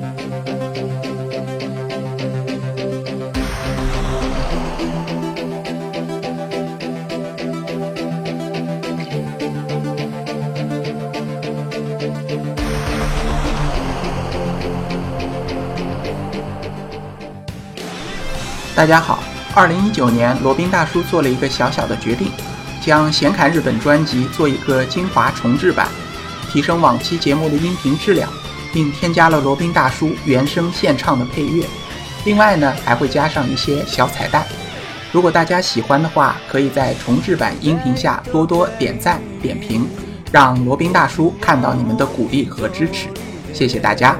大家好，二零一九年，罗宾大叔做了一个小小的决定，将《闲侃日本》专辑做一个精华重制版，提升往期节目的音频质量，并添加了罗宾大叔原声献唱的配乐。另外呢，还会加上一些小彩蛋。如果大家喜欢的话，可以在重制版音频下多多点赞点评，让罗宾大叔看到你们的鼓励和支持。谢谢大家。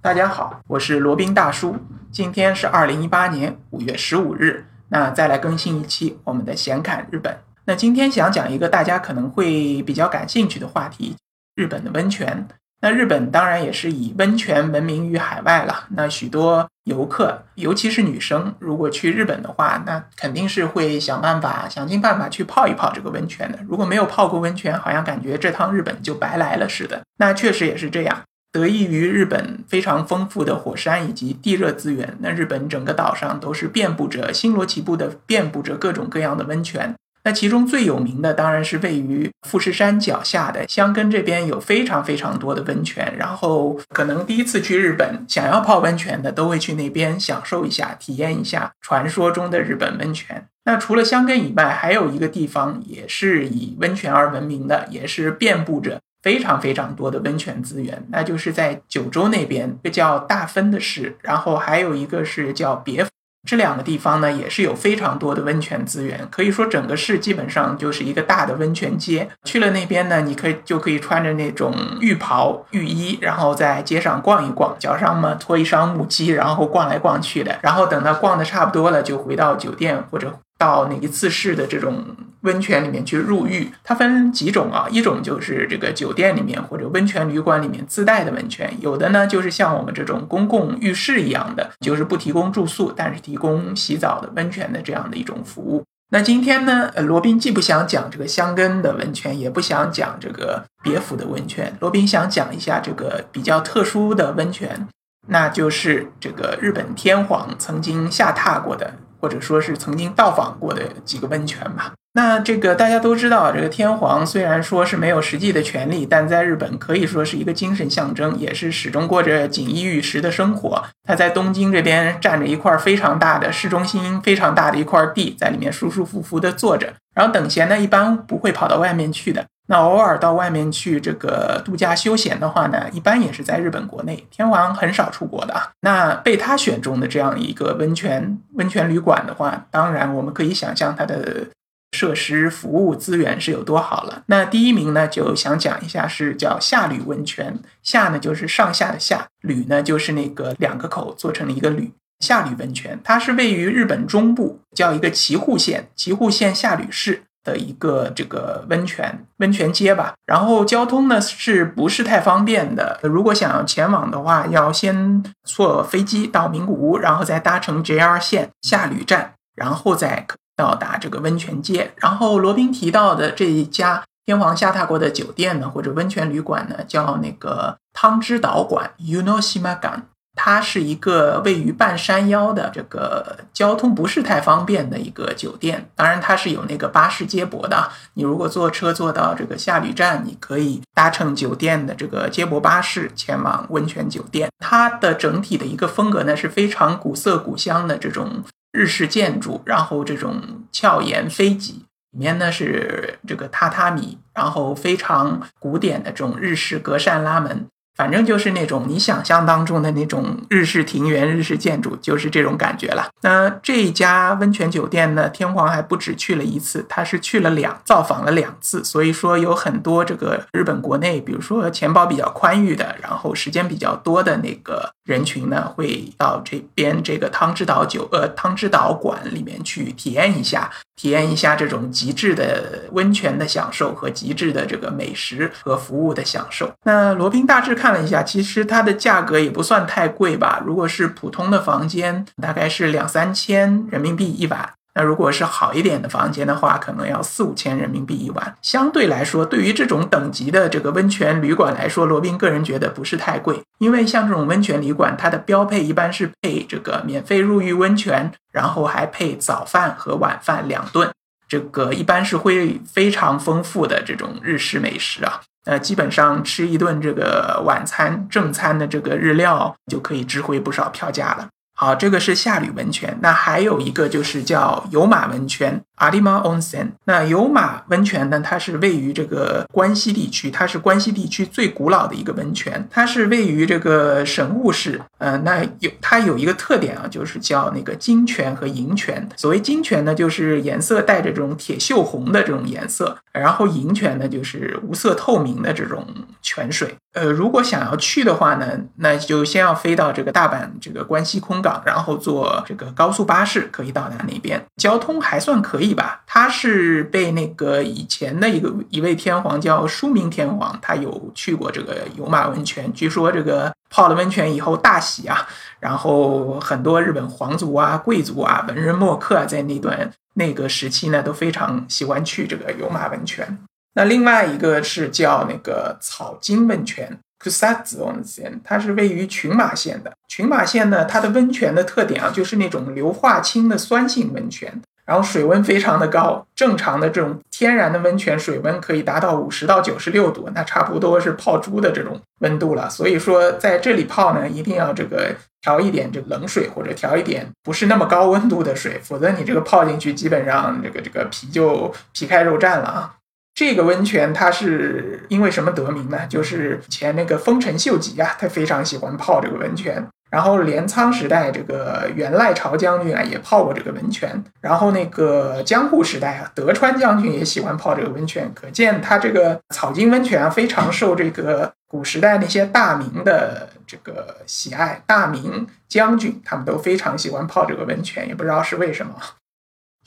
大家好，我是罗宾大叔。今天是二零一八年五月十五日，那再来更新一期我们的闲侃日本。那今天想讲一个大家可能会比较感兴趣的话题——日本的温泉。那日本当然也是以温泉闻名于海外了。那许多游客，尤其是女生，如果去日本的话，那肯定是会想办法、想尽办法去泡一泡这个温泉的。如果没有泡过温泉，好像感觉这趟日本就白来了似的。那确实也是这样。得益于日本非常丰富的火山以及地热资源，那日本整个岛上都是遍布着星罗棋布的，遍布着各种各样的温泉。那其中最有名的当然是位于富士山脚下的箱根这边有非常非常多的温泉。然后可能第一次去日本想要泡温泉的，都会去那边享受一下，体验一下传说中的日本温泉。那除了箱根以外，还有一个地方也是以温泉而闻名的，也是遍布着。非常非常多的温泉资源，那就是在九州那边，一个叫大分的市，然后还有一个是叫别府，这两个地方呢也是有非常多的温泉资源。可以说整个市基本上就是一个大的温泉街。去了那边呢，你可以就可以穿着那种浴袍、浴衣，然后在街上逛一逛，脚上嘛拖一双木屐，然后逛来逛去的。然后等到逛的差不多了，就回到酒店或者。到哪一次式的这种温泉里面去入浴，它分几种啊？一种就是这个酒店里面或者温泉旅馆里面自带的温泉，有的呢就是像我们这种公共浴室一样的，就是不提供住宿，但是提供洗澡的温泉的这样的一种服务。那今天呢，罗宾既不想讲这个香根的温泉，也不想讲这个别府的温泉，罗宾想讲一下这个比较特殊的温泉，那就是这个日本天皇曾经下榻过的。或者说是曾经到访过的几个温泉吧。那这个大家都知道，这个天皇虽然说是没有实际的权利，但在日本可以说是一个精神象征，也是始终过着锦衣玉食的生活。他在东京这边占着一块非常大的市中心，非常大的一块地，在里面舒舒服服的坐着，然后等闲呢，一般不会跑到外面去的。那偶尔到外面去这个度假休闲的话呢，一般也是在日本国内。天皇很少出国的。那被他选中的这样一个温泉温泉旅馆的话，当然我们可以想象它的设施、服务资源是有多好了。那第一名呢，就想讲一下是叫下吕温泉。下呢就是上下的下，吕呢就是那个两个口做成了一个吕。下吕温泉，它是位于日本中部，叫一个岐阜县，岐阜县下吕市。的一个这个温泉温泉街吧，然后交通呢是不是太方便的？如果想要前往的话，要先坐飞机到名古屋，然后再搭乘 JR 线下吕站，然后再到达这个温泉街。然后罗宾提到的这一家天皇下榻过的酒店呢，或者温泉旅馆呢，叫那个汤之岛馆 （Unoshimagan）。它是一个位于半山腰的这个交通不是太方便的一个酒店，当然它是有那个巴士接驳的。你如果坐车坐到这个下吕站，你可以搭乘酒店的这个接驳巴士前往温泉酒店。它的整体的一个风格呢是非常古色古香的这种日式建筑，然后这种翘檐飞脊，里面呢是这个榻榻米，然后非常古典的这种日式格扇拉门。反正就是那种你想象当中的那种日式庭园、日式建筑，就是这种感觉了。那这家温泉酒店呢，天皇还不止去了一次，他是去了两造访了两次。所以说有很多这个日本国内，比如说钱包比较宽裕的，然后时间比较多的那个人群呢，会到这边这个汤之岛酒呃汤之岛馆里面去体验一下。体验一下这种极致的温泉的享受和极致的这个美食和服务的享受。那罗宾大致看了一下，其实它的价格也不算太贵吧。如果是普通的房间，大概是两三千人民币一晚。那如果是好一点的房间的话，可能要四五千人民币一晚。相对来说，对于这种等级的这个温泉旅馆来说，罗宾个人觉得不是太贵。因为像这种温泉旅馆，它的标配一般是配这个免费入浴温泉，然后还配早饭和晚饭两顿，这个一般是会非常丰富的这种日式美食啊。呃，基本上吃一顿这个晚餐正餐的这个日料，就可以值回不少票价了。好，这个是下吕温泉。那还有一个就是叫有马温泉。阿里玛 onsen，那有马温泉呢？它是位于这个关西地区，它是关西地区最古老的一个温泉。它是位于这个神户市。呃，那有它有一个特点啊，就是叫那个金泉和银泉。所谓金泉呢，就是颜色带着这种铁锈红的这种颜色；然后银泉呢，就是无色透明的这种泉水。呃，如果想要去的话呢，那就先要飞到这个大阪这个关西空港，然后坐这个高速巴士可以到达那边，交通还算可以。吧，他是被那个以前的一个一位天皇叫书明天皇，他有去过这个有马温泉，据说这个泡了温泉以后大喜啊，然后很多日本皇族啊、贵族啊、文人墨客啊在那段那个时期呢都非常喜欢去这个有马温泉。那另外一个是叫那个草津温泉 （Kusatsu Onsen），它是位于群马县的。群马县呢，它的温泉的特点啊，就是那种硫化氢的酸性温泉。然后水温非常的高，正常的这种天然的温泉水温可以达到五十到九十六度，那差不多是泡猪的这种温度了。所以说在这里泡呢，一定要这个调一点这冷水，或者调一点不是那么高温度的水，否则你这个泡进去，基本上这个这个皮就皮开肉绽了啊。这个温泉它是因为什么得名呢？就是前那个丰臣秀吉啊，他非常喜欢泡这个温泉。然后镰仓时代，这个源赖朝将军啊也泡过这个温泉。然后那个江户时代啊，德川将军也喜欢泡这个温泉。可见他这个草津温泉啊，非常受这个古时代那些大名的这个喜爱。大名将军他们都非常喜欢泡这个温泉，也不知道是为什么。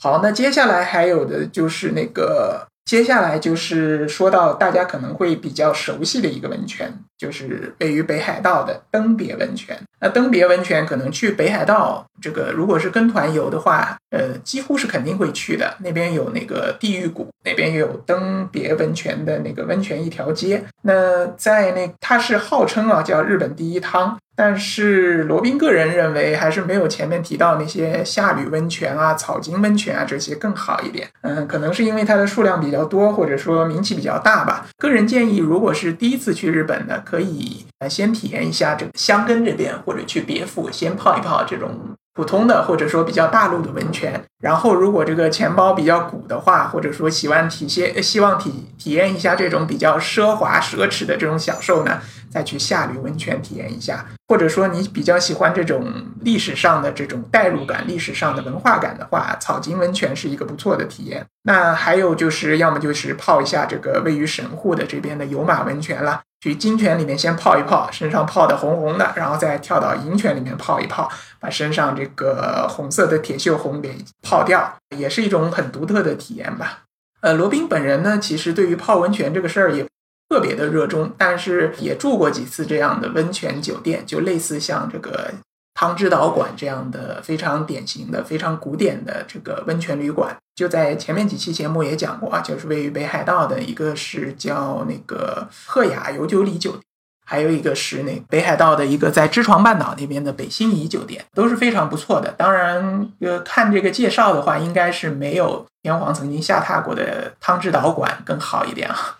好，那接下来还有的就是那个。接下来就是说到大家可能会比较熟悉的一个温泉，就是位于北海道的登别温泉。那登别温泉可能去北海道，这个如果是跟团游的话，呃，几乎是肯定会去的。那边有那个地狱谷，那边也有登别温泉的那个温泉一条街。那在那，它是号称啊叫日本第一汤。但是罗宾个人认为，还是没有前面提到那些下吕温泉啊、草津温泉啊这些更好一点。嗯，可能是因为它的数量比较多，或者说名气比较大吧。个人建议，如果是第一次去日本的，可以呃先体验一下这个箱根这边，或者去别府先泡一泡这种。普通的或者说比较大陆的温泉，然后如果这个钱包比较鼓的话，或者说喜欢体些希望体体验一下这种比较奢华奢侈的这种享受呢，再去下吕温泉体验一下。或者说你比较喜欢这种历史上的这种代入感、历史上的文化感的话，草津温泉是一个不错的体验。那还有就是要么就是泡一下这个位于神户的这边的有马温泉了。去金泉里面先泡一泡，身上泡的红红的，然后再跳到银泉里面泡一泡，把身上这个红色的铁锈红给泡掉，也是一种很独特的体验吧。呃，罗宾本人呢，其实对于泡温泉这个事儿也特别的热衷，但是也住过几次这样的温泉酒店，就类似像这个。汤之岛馆这样的非常典型的、非常古典的这个温泉旅馆，就在前面几期节目也讲过啊，就是位于北海道的一个是叫那个鹤雅游九里酒店，还有一个是那北海道的一个在知床半岛那边的北新沂酒店，都是非常不错的。当然，呃，看这个介绍的话，应该是没有天皇曾经下榻过的汤之岛馆更好一点啊。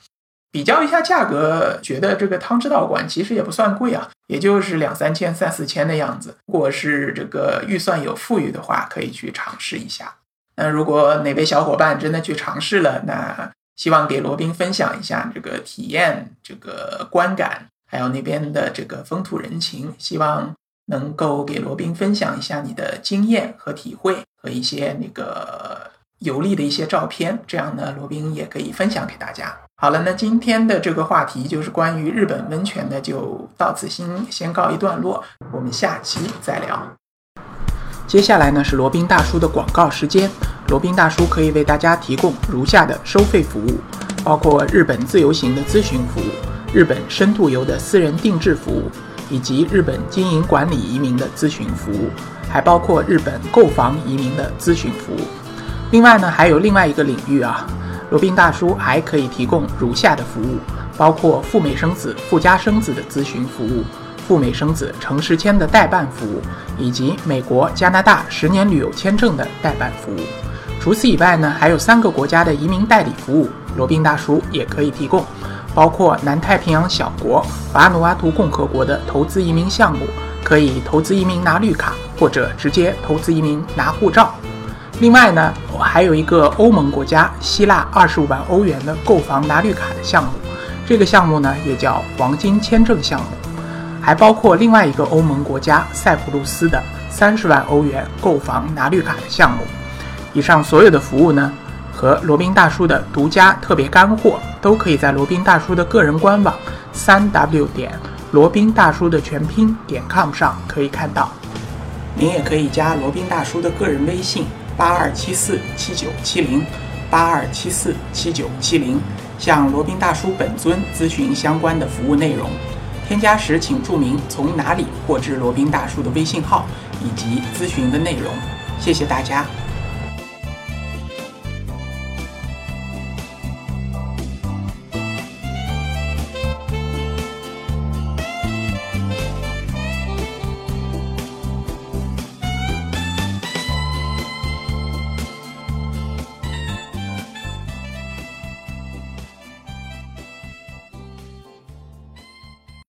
比较一下价格，觉得这个汤之道馆其实也不算贵啊，也就是两三千、三四千的样子。如果是这个预算有富裕的话，可以去尝试一下。那如果哪位小伙伴真的去尝试了，那希望给罗宾分享一下这个体验、这个观感，还有那边的这个风土人情，希望能够给罗宾分享一下你的经验和体会和一些那个游历的一些照片，这样呢，罗宾也可以分享给大家。好了，那今天的这个话题就是关于日本温泉的，就到此先先告一段落，我们下期再聊。接下来呢是罗宾大叔的广告时间，罗宾大叔可以为大家提供如下的收费服务，包括日本自由行的咨询服务、日本深度游的私人定制服务，以及日本经营管理移民的咨询服务，还包括日本购房移民的咨询服务。另外呢，还有另外一个领域啊，罗宾大叔还可以提供如下的服务，包括赴美生子、赴加生子的咨询服务。赴美生子、城市签的代办服务，以及美国、加拿大十年旅游签证的代办服务。除此以外呢，还有三个国家的移民代理服务，罗宾大叔也可以提供，包括南太平洋小国瓦努阿图共和国的投资移民项目，可以投资移民拿绿卡，或者直接投资移民拿护照。另外呢，还有一个欧盟国家希腊二十五万欧元的购房拿绿卡的项目，这个项目呢也叫黄金签证项目。还包括另外一个欧盟国家塞浦路斯的三十万欧元购房拿绿卡的项目。以上所有的服务呢，和罗宾大叔的独家特别干货，都可以在罗宾大叔的个人官网三 w 点罗宾大叔的全拼点 com 上可以看到。您也可以加罗宾大叔的个人微信八二七四七九七零八二七四七九七零，向罗宾大叔本尊咨询相关的服务内容。添加时请注明从哪里获知罗宾大叔的微信号以及咨询的内容。谢谢大家。